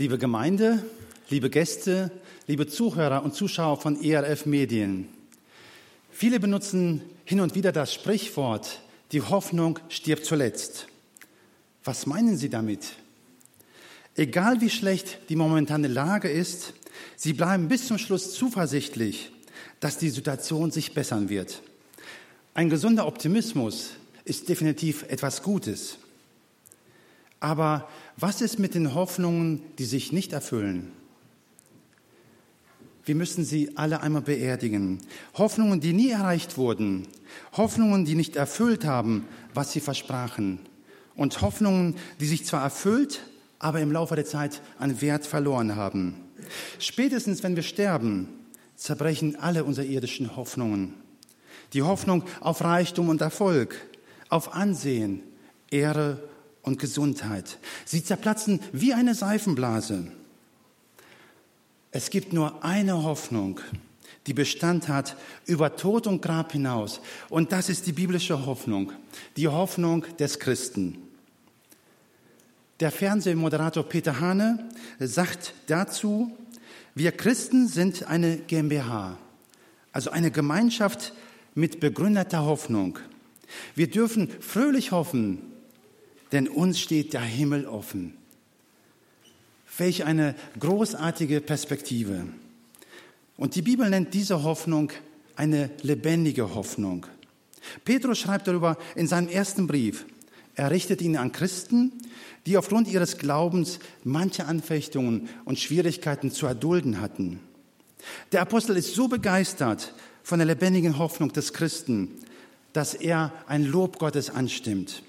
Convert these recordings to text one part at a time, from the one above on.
Liebe Gemeinde, liebe Gäste, liebe Zuhörer und Zuschauer von ERF Medien. Viele benutzen hin und wieder das Sprichwort, die Hoffnung stirbt zuletzt. Was meinen Sie damit? Egal wie schlecht die momentane Lage ist, Sie bleiben bis zum Schluss zuversichtlich, dass die Situation sich bessern wird. Ein gesunder Optimismus ist definitiv etwas Gutes. Aber was ist mit den Hoffnungen, die sich nicht erfüllen? Wir müssen sie alle einmal beerdigen. Hoffnungen, die nie erreicht wurden. Hoffnungen, die nicht erfüllt haben, was sie versprachen. Und Hoffnungen, die sich zwar erfüllt, aber im Laufe der Zeit an Wert verloren haben. Spätestens, wenn wir sterben, zerbrechen alle unsere irdischen Hoffnungen. Die Hoffnung auf Reichtum und Erfolg, auf Ansehen, Ehre und Gesundheit. Sie zerplatzen wie eine Seifenblase. Es gibt nur eine Hoffnung, die Bestand hat über Tod und Grab hinaus. Und das ist die biblische Hoffnung, die Hoffnung des Christen. Der Fernsehmoderator Peter Hane sagt dazu, wir Christen sind eine GmbH, also eine Gemeinschaft mit begründeter Hoffnung. Wir dürfen fröhlich hoffen, denn uns steht der Himmel offen. Welch eine großartige Perspektive. Und die Bibel nennt diese Hoffnung eine lebendige Hoffnung. Petrus schreibt darüber in seinem ersten Brief. Er richtet ihn an Christen, die aufgrund ihres Glaubens manche Anfechtungen und Schwierigkeiten zu erdulden hatten. Der Apostel ist so begeistert von der lebendigen Hoffnung des Christen, dass er ein Lob Gottes anstimmt.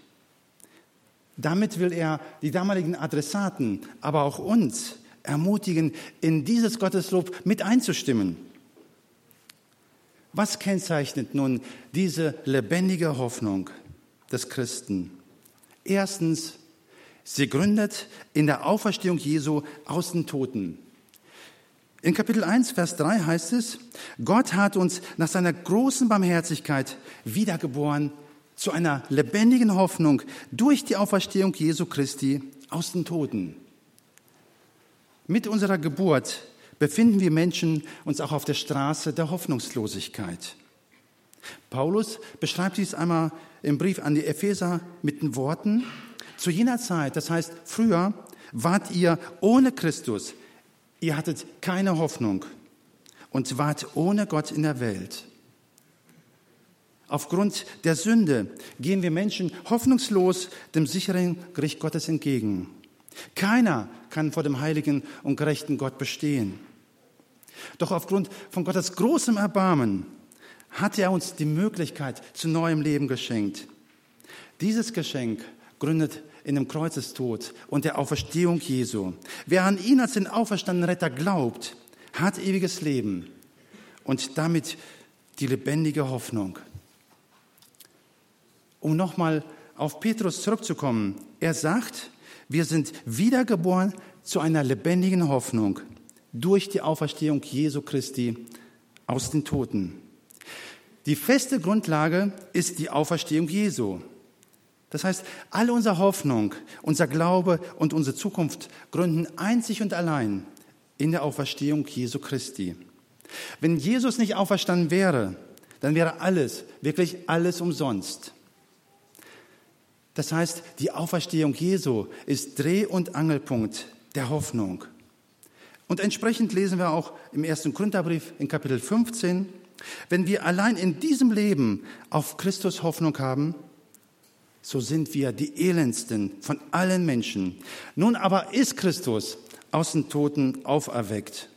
Damit will er die damaligen Adressaten, aber auch uns ermutigen, in dieses Gotteslob mit einzustimmen. Was kennzeichnet nun diese lebendige Hoffnung des Christen? Erstens, sie gründet in der Auferstehung Jesu aus den Toten. In Kapitel 1, Vers 3 heißt es, Gott hat uns nach seiner großen Barmherzigkeit wiedergeboren zu einer lebendigen Hoffnung durch die Auferstehung Jesu Christi aus den Toten. Mit unserer Geburt befinden wir Menschen uns auch auf der Straße der Hoffnungslosigkeit. Paulus beschreibt dies einmal im Brief an die Epheser mit den Worten, zu jener Zeit, das heißt früher, wart ihr ohne Christus, Ihr hattet keine Hoffnung und wart ohne Gott in der Welt. Aufgrund der Sünde gehen wir Menschen hoffnungslos dem sicheren Gericht Gottes entgegen. Keiner kann vor dem heiligen und gerechten Gott bestehen. Doch aufgrund von Gottes großem Erbarmen hat er uns die Möglichkeit zu neuem Leben geschenkt. Dieses Geschenk gründet in dem Kreuzestod und der Auferstehung Jesu. Wer an ihn als den auferstandenen Retter glaubt, hat ewiges Leben und damit die lebendige Hoffnung. Um nochmal auf Petrus zurückzukommen, er sagt, wir sind wiedergeboren zu einer lebendigen Hoffnung durch die Auferstehung Jesu Christi aus den Toten. Die feste Grundlage ist die Auferstehung Jesu. Das heißt, alle unsere Hoffnung, unser Glaube und unsere Zukunft gründen einzig und allein in der Auferstehung Jesu Christi. Wenn Jesus nicht auferstanden wäre, dann wäre alles, wirklich alles umsonst. Das heißt, die Auferstehung Jesu ist Dreh- und Angelpunkt der Hoffnung. Und entsprechend lesen wir auch im ersten Korintherbrief in Kapitel 15, wenn wir allein in diesem Leben auf Christus Hoffnung haben, so sind wir die elendsten von allen Menschen. Nun aber ist Christus aus den Toten auferweckt.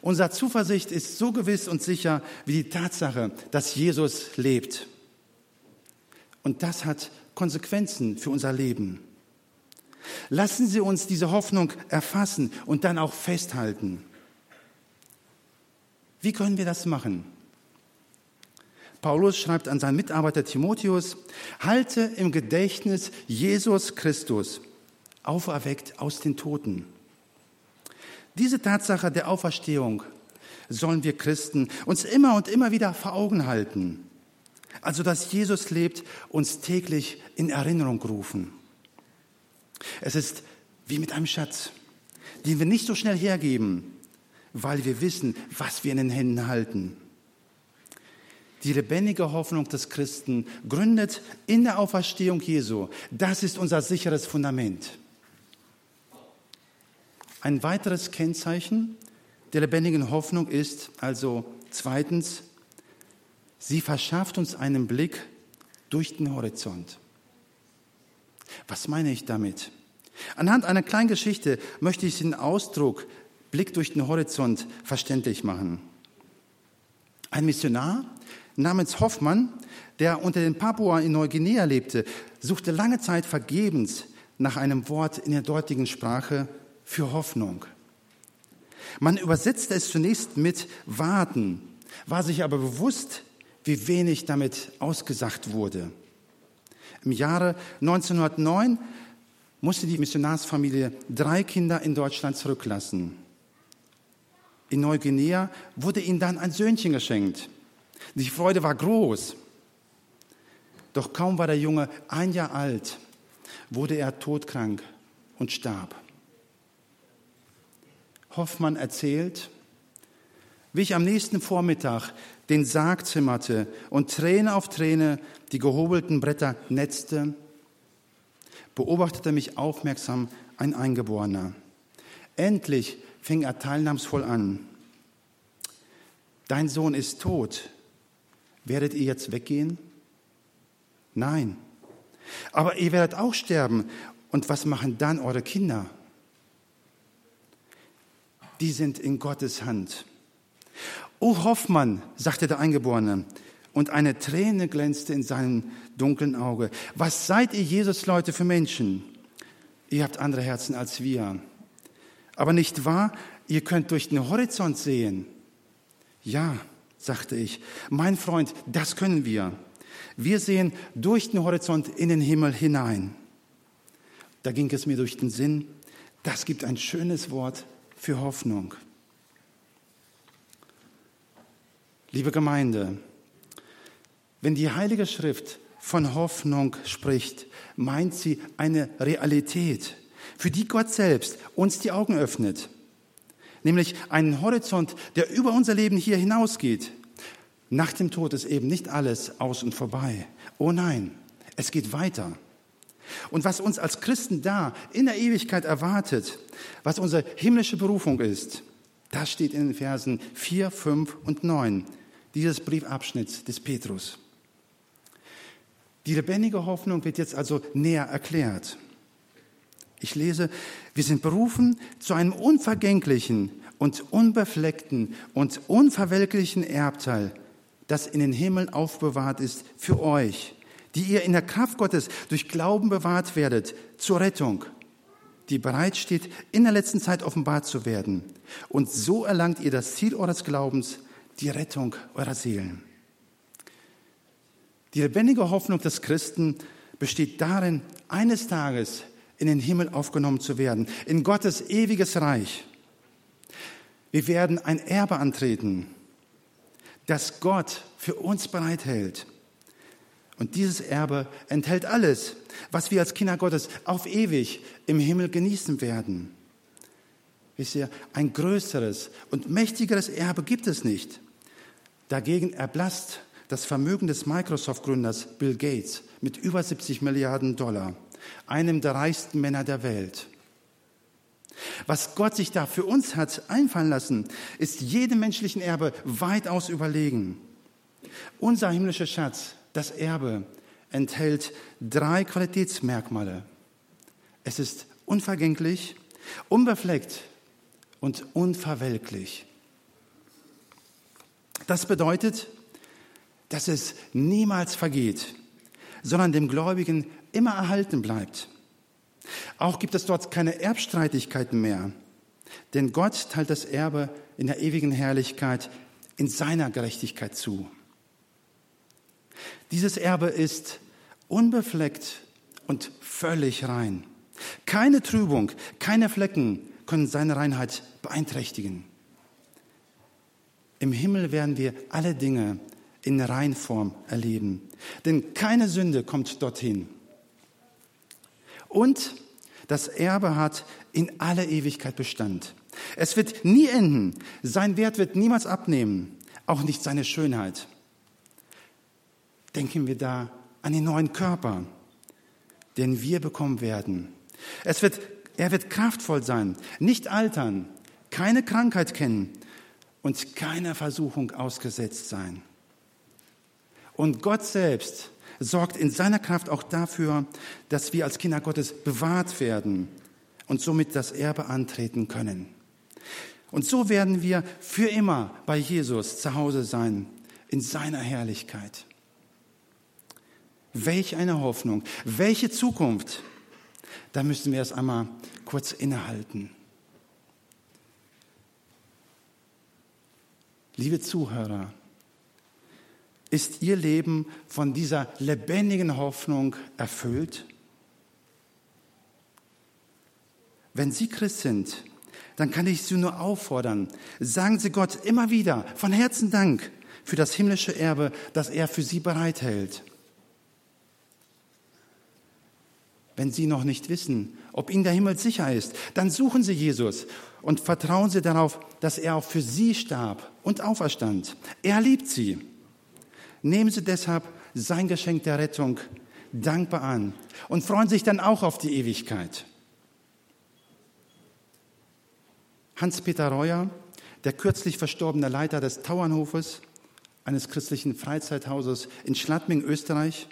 Unsere Zuversicht ist so gewiss und sicher wie die Tatsache, dass Jesus lebt. Und das hat Konsequenzen für unser Leben. Lassen Sie uns diese Hoffnung erfassen und dann auch festhalten. Wie können wir das machen? Paulus schreibt an seinen Mitarbeiter Timotheus, halte im Gedächtnis Jesus Christus, auferweckt aus den Toten. Diese Tatsache der Auferstehung sollen wir Christen uns immer und immer wieder vor Augen halten. Also, dass Jesus lebt, uns täglich in Erinnerung rufen. Es ist wie mit einem Schatz, den wir nicht so schnell hergeben, weil wir wissen, was wir in den Händen halten. Die lebendige Hoffnung des Christen gründet in der Auferstehung Jesu. Das ist unser sicheres Fundament. Ein weiteres Kennzeichen der lebendigen Hoffnung ist also zweitens, sie verschafft uns einen Blick durch den Horizont. Was meine ich damit? Anhand einer kleinen Geschichte möchte ich den Ausdruck Blick durch den Horizont verständlich machen. Ein Missionar namens Hoffmann, der unter den Papua in Neuguinea lebte, suchte lange Zeit vergebens nach einem Wort in der dortigen Sprache für Hoffnung. Man übersetzte es zunächst mit warten, war sich aber bewusst, wie wenig damit ausgesagt wurde. Im Jahre 1909 musste die Missionarsfamilie drei Kinder in Deutschland zurücklassen. In Neuguinea wurde ihnen dann ein Söhnchen geschenkt. Die Freude war groß. Doch kaum war der Junge ein Jahr alt, wurde er todkrank und starb. Hoffmann erzählt, wie ich am nächsten Vormittag den Sarg zimmerte und Träne auf Träne die gehobelten Bretter netzte, beobachtete mich aufmerksam ein Eingeborener. Endlich fing er teilnahmsvoll an. Dein Sohn ist tot. Werdet ihr jetzt weggehen? Nein. Aber ihr werdet auch sterben. Und was machen dann eure Kinder? Die sind in Gottes Hand. O Hoffmann, sagte der Eingeborene, und eine Träne glänzte in seinem dunklen Auge. Was seid ihr, Jesus Leute, für Menschen? Ihr habt andere Herzen als wir. Aber nicht wahr, ihr könnt durch den Horizont sehen. Ja, sagte ich, mein Freund, das können wir. Wir sehen durch den Horizont in den Himmel hinein. Da ging es mir durch den Sinn, das gibt ein schönes Wort für Hoffnung. Liebe Gemeinde, wenn die Heilige Schrift von Hoffnung spricht, meint sie eine Realität, für die Gott selbst uns die Augen öffnet. Nämlich einen Horizont, der über unser Leben hier hinausgeht. Nach dem Tod ist eben nicht alles aus und vorbei. Oh nein, es geht weiter. Und was uns als Christen da in der Ewigkeit erwartet, was unsere himmlische Berufung ist, das steht in den Versen 4, 5 und 9 dieses Briefabschnitts des Petrus. Die lebendige Hoffnung wird jetzt also näher erklärt. Ich lese, wir sind berufen zu einem unvergänglichen und unbefleckten und unverwelklichen Erbteil, das in den Himmeln aufbewahrt ist für euch, die ihr in der Kraft Gottes durch Glauben bewahrt werdet zur Rettung, die bereit steht, in der letzten Zeit offenbart zu werden. Und so erlangt ihr das Ziel eures Glaubens, die Rettung eurer Seelen. Die lebendige Hoffnung des Christen besteht darin, eines Tages in den Himmel aufgenommen zu werden, in Gottes ewiges Reich. Wir werden ein Erbe antreten, das Gott für uns bereithält. Und dieses Erbe enthält alles, was wir als Kinder Gottes auf ewig im Himmel genießen werden. Wisst ihr, ein größeres und mächtigeres Erbe gibt es nicht. Dagegen erblasst das Vermögen des Microsoft-Gründers Bill Gates mit über 70 Milliarden Dollar, einem der reichsten Männer der Welt. Was Gott sich da für uns hat einfallen lassen, ist jedem menschlichen Erbe weitaus überlegen. Unser himmlischer Schatz, das Erbe, enthält drei Qualitätsmerkmale. Es ist unvergänglich, unbefleckt und unverwelklich. Das bedeutet, dass es niemals vergeht, sondern dem Gläubigen immer erhalten bleibt. Auch gibt es dort keine Erbstreitigkeiten mehr, denn Gott teilt das Erbe in der ewigen Herrlichkeit in seiner Gerechtigkeit zu. Dieses Erbe ist unbefleckt und völlig rein. Keine Trübung, keine Flecken können seine Reinheit beeinträchtigen. Im Himmel werden wir alle Dinge in Reinform erleben, denn keine Sünde kommt dorthin. Und das Erbe hat in alle Ewigkeit Bestand. Es wird nie enden. Sein Wert wird niemals abnehmen, auch nicht seine Schönheit. Denken wir da an den neuen Körper, den wir bekommen werden. Es wird, er wird kraftvoll sein, nicht altern, keine Krankheit kennen und keiner Versuchung ausgesetzt sein. Und Gott selbst sorgt in seiner Kraft auch dafür, dass wir als Kinder Gottes bewahrt werden und somit das Erbe antreten können. Und so werden wir für immer bei Jesus zu Hause sein, in seiner Herrlichkeit. Welch eine Hoffnung, welche Zukunft. Da müssen wir erst einmal kurz innehalten. Liebe Zuhörer, ist Ihr Leben von dieser lebendigen Hoffnung erfüllt? Wenn Sie Christ sind, dann kann ich Sie nur auffordern, sagen Sie Gott immer wieder von Herzen Dank für das himmlische Erbe, das er für Sie bereithält. Wenn Sie noch nicht wissen, ob Ihnen der Himmel sicher ist, dann suchen Sie Jesus und vertrauen Sie darauf, dass er auch für Sie starb und auferstand. Er liebt Sie. Nehmen Sie deshalb sein Geschenk der Rettung dankbar an und freuen sich dann auch auf die Ewigkeit. Hans-Peter Reuer, der kürzlich verstorbene Leiter des Tauernhofes, eines christlichen Freizeithauses in Schladming, Österreich,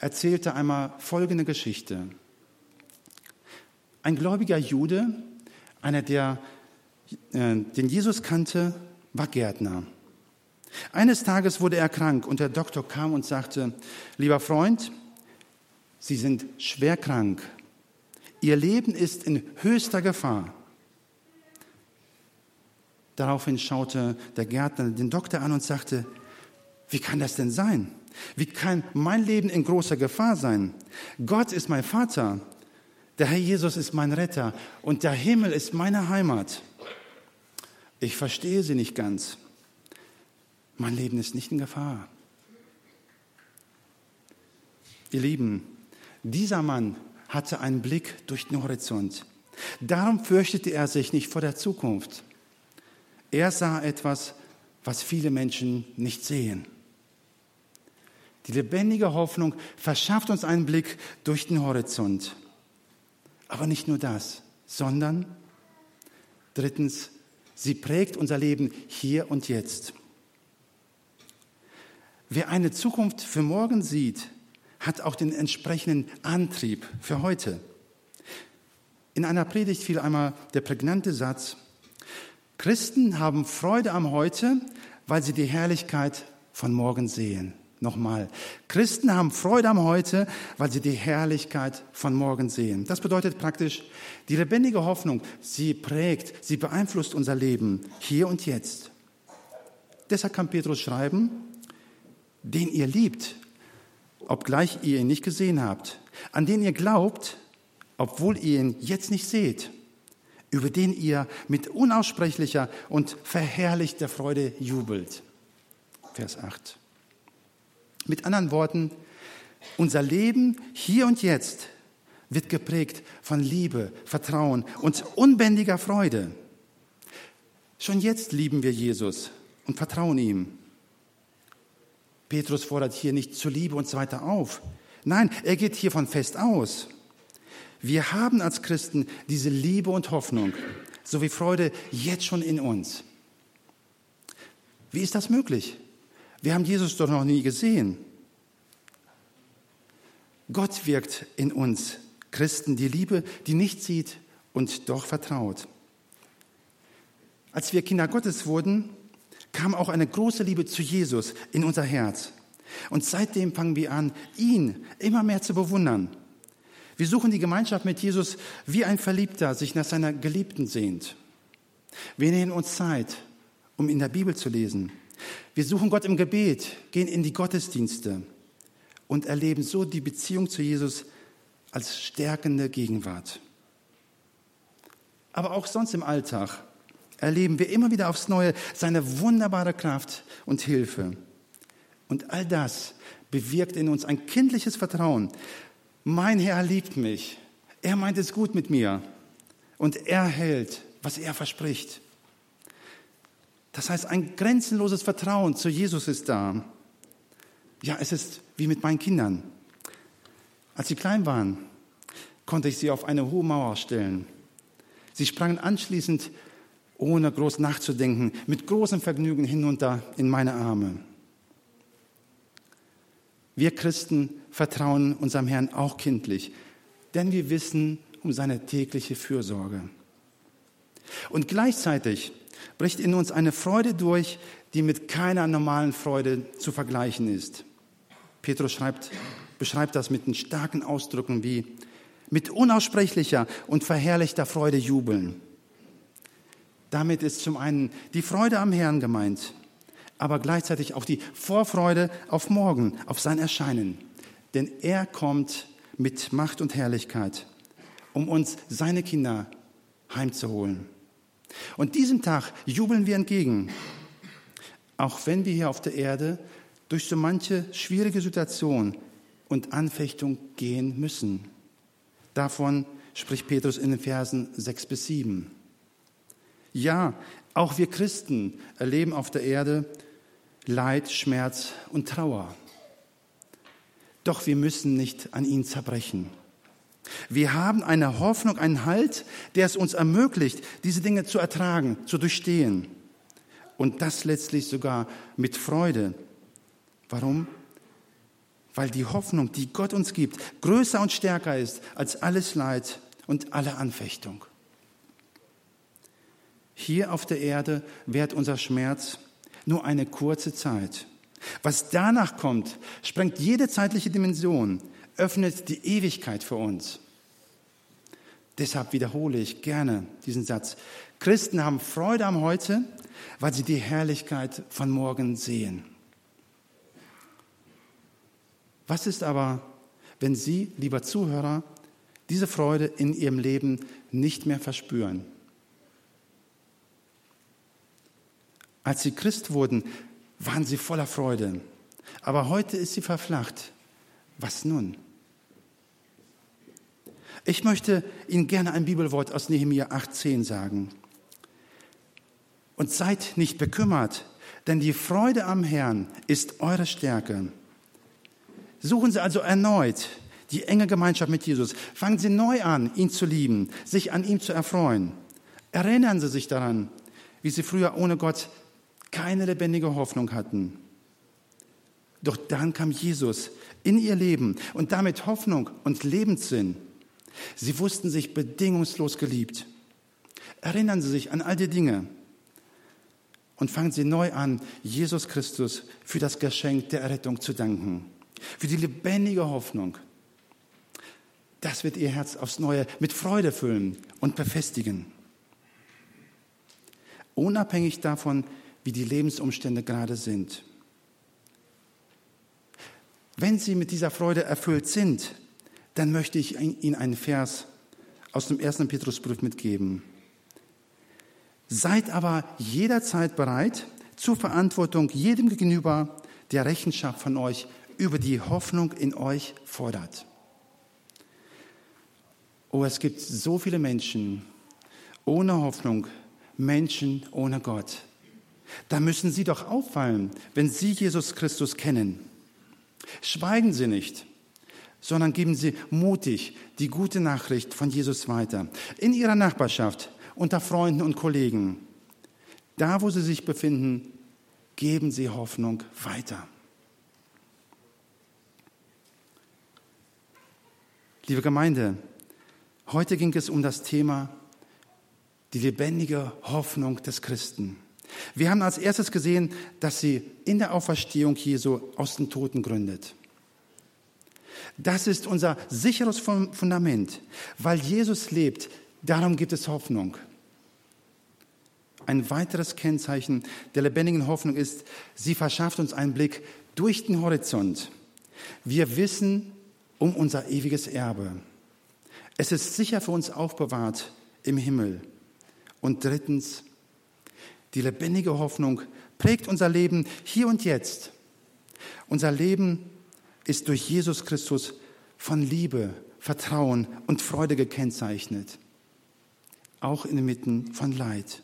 erzählte einmal folgende Geschichte. Ein gläubiger Jude, einer, der äh, den Jesus kannte, war Gärtner. Eines Tages wurde er krank und der Doktor kam und sagte, lieber Freund, Sie sind schwer krank. Ihr Leben ist in höchster Gefahr. Daraufhin schaute der Gärtner den Doktor an und sagte, wie kann das denn sein? Wie kann mein Leben in großer Gefahr sein? Gott ist mein Vater, der Herr Jesus ist mein Retter und der Himmel ist meine Heimat. Ich verstehe sie nicht ganz. Mein Leben ist nicht in Gefahr. Ihr Lieben, dieser Mann hatte einen Blick durch den Horizont. Darum fürchtete er sich nicht vor der Zukunft. Er sah etwas, was viele Menschen nicht sehen. Die lebendige Hoffnung verschafft uns einen Blick durch den Horizont. Aber nicht nur das, sondern drittens, sie prägt unser Leben hier und jetzt. Wer eine Zukunft für morgen sieht, hat auch den entsprechenden Antrieb für heute. In einer Predigt fiel einmal der prägnante Satz, Christen haben Freude am Heute, weil sie die Herrlichkeit von morgen sehen. Nochmal. Christen haben Freude am Heute, weil sie die Herrlichkeit von morgen sehen. Das bedeutet praktisch, die lebendige Hoffnung, sie prägt, sie beeinflusst unser Leben hier und jetzt. Deshalb kann Petrus schreiben, den ihr liebt, obgleich ihr ihn nicht gesehen habt, an den ihr glaubt, obwohl ihr ihn jetzt nicht seht über den ihr mit unaussprechlicher und verherrlichter Freude jubelt. Vers 8. Mit anderen Worten, unser Leben hier und jetzt wird geprägt von Liebe, Vertrauen und unbändiger Freude. Schon jetzt lieben wir Jesus und vertrauen ihm. Petrus fordert hier nicht zur Liebe und so weiter auf. Nein, er geht hiervon fest aus. Wir haben als Christen diese Liebe und Hoffnung sowie Freude jetzt schon in uns. Wie ist das möglich? Wir haben Jesus doch noch nie gesehen. Gott wirkt in uns Christen die Liebe, die nicht sieht und doch vertraut. Als wir Kinder Gottes wurden, kam auch eine große Liebe zu Jesus in unser Herz. Und seitdem fangen wir an, ihn immer mehr zu bewundern wir suchen die Gemeinschaft mit Jesus, wie ein Verliebter sich nach seiner Geliebten sehnt. Wir nehmen uns Zeit, um in der Bibel zu lesen. Wir suchen Gott im Gebet, gehen in die Gottesdienste und erleben so die Beziehung zu Jesus als stärkende Gegenwart. Aber auch sonst im Alltag erleben wir immer wieder aufs Neue seine wunderbare Kraft und Hilfe. Und all das bewirkt in uns ein kindliches Vertrauen, mein Herr liebt mich. Er meint es gut mit mir. und er hält, was er verspricht. Das heißt, ein grenzenloses Vertrauen zu Jesus ist da. Ja, es ist wie mit meinen Kindern. Als sie klein waren, konnte ich sie auf eine hohe Mauer stellen. Sie sprangen anschließend, ohne groß nachzudenken, mit großem Vergnügen hinunter in meine Arme. Wir Christen vertrauen unserem Herrn auch kindlich, denn wir wissen um seine tägliche Fürsorge. Und gleichzeitig bricht in uns eine Freude durch, die mit keiner normalen Freude zu vergleichen ist. Petrus schreibt, beschreibt das mit den starken Ausdrücken wie mit unaussprechlicher und verherrlichter Freude jubeln. Damit ist zum einen die Freude am Herrn gemeint, aber gleichzeitig auch die Vorfreude auf morgen, auf sein Erscheinen. Denn er kommt mit Macht und Herrlichkeit, um uns seine Kinder heimzuholen. Und diesem Tag jubeln wir entgegen, auch wenn wir hier auf der Erde durch so manche schwierige Situation und Anfechtung gehen müssen. Davon spricht Petrus in den Versen 6 bis 7. Ja, auch wir Christen erleben auf der Erde Leid, Schmerz und Trauer. Doch wir müssen nicht an ihn zerbrechen. Wir haben eine Hoffnung, einen Halt, der es uns ermöglicht, diese Dinge zu ertragen, zu durchstehen. Und das letztlich sogar mit Freude. Warum? Weil die Hoffnung, die Gott uns gibt, größer und stärker ist als alles Leid und alle Anfechtung. Hier auf der Erde währt unser Schmerz nur eine kurze Zeit. Was danach kommt, sprengt jede zeitliche Dimension, öffnet die Ewigkeit für uns. Deshalb wiederhole ich gerne diesen Satz. Christen haben Freude am Heute, weil sie die Herrlichkeit von morgen sehen. Was ist aber, wenn Sie, lieber Zuhörer, diese Freude in Ihrem Leben nicht mehr verspüren? Als Sie Christ wurden, waren Sie voller Freude. Aber heute ist sie verflacht. Was nun? Ich möchte Ihnen gerne ein Bibelwort aus Nehemiah 18 sagen. Und seid nicht bekümmert, denn die Freude am Herrn ist eure Stärke. Suchen Sie also erneut die enge Gemeinschaft mit Jesus. Fangen Sie neu an, ihn zu lieben, sich an ihm zu erfreuen. Erinnern Sie sich daran, wie Sie früher ohne Gott keine lebendige Hoffnung hatten. Doch dann kam Jesus in ihr Leben und damit Hoffnung und Lebenssinn. Sie wussten sich bedingungslos geliebt. Erinnern Sie sich an all die Dinge und fangen Sie neu an, Jesus Christus für das Geschenk der Errettung zu danken, für die lebendige Hoffnung. Das wird Ihr Herz aufs Neue mit Freude füllen und befestigen. Unabhängig davon, wie die Lebensumstände gerade sind. Wenn Sie mit dieser Freude erfüllt sind, dann möchte ich Ihnen einen Vers aus dem ersten Petrusbrief mitgeben. Seid aber jederzeit bereit zur Verantwortung jedem gegenüber, der Rechenschaft von euch über die Hoffnung in euch fordert. Oh, es gibt so viele Menschen ohne Hoffnung, Menschen ohne Gott. Da müssen Sie doch auffallen, wenn Sie Jesus Christus kennen. Schweigen Sie nicht sondern geben Sie mutig die gute Nachricht von Jesus weiter. In Ihrer Nachbarschaft, unter Freunden und Kollegen. Da, wo Sie sich befinden, geben Sie Hoffnung weiter. Liebe Gemeinde, heute ging es um das Thema die lebendige Hoffnung des Christen. Wir haben als erstes gesehen, dass sie in der Auferstehung Jesu aus den Toten gründet. Das ist unser sicheres Fundament. Weil Jesus lebt, darum gibt es Hoffnung. Ein weiteres Kennzeichen der lebendigen Hoffnung ist, sie verschafft uns einen Blick durch den Horizont. Wir wissen um unser ewiges Erbe. Es ist sicher für uns aufbewahrt im Himmel. Und drittens, die lebendige Hoffnung prägt unser Leben hier und jetzt. Unser Leben ist durch Jesus Christus von Liebe, Vertrauen und Freude gekennzeichnet. auch inmitten von Leid.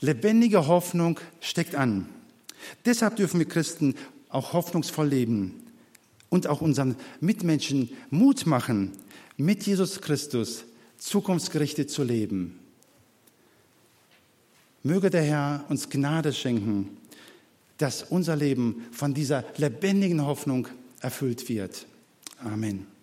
Lebendige Hoffnung steckt an. Deshalb dürfen wir Christen auch hoffnungsvoll leben und auch unseren Mitmenschen Mut machen, mit Jesus Christus zukunftsgerichtet zu leben. Möge der Herr uns Gnade schenken, dass unser Leben von dieser lebendigen Hoffnung erfüllt wird. Amen.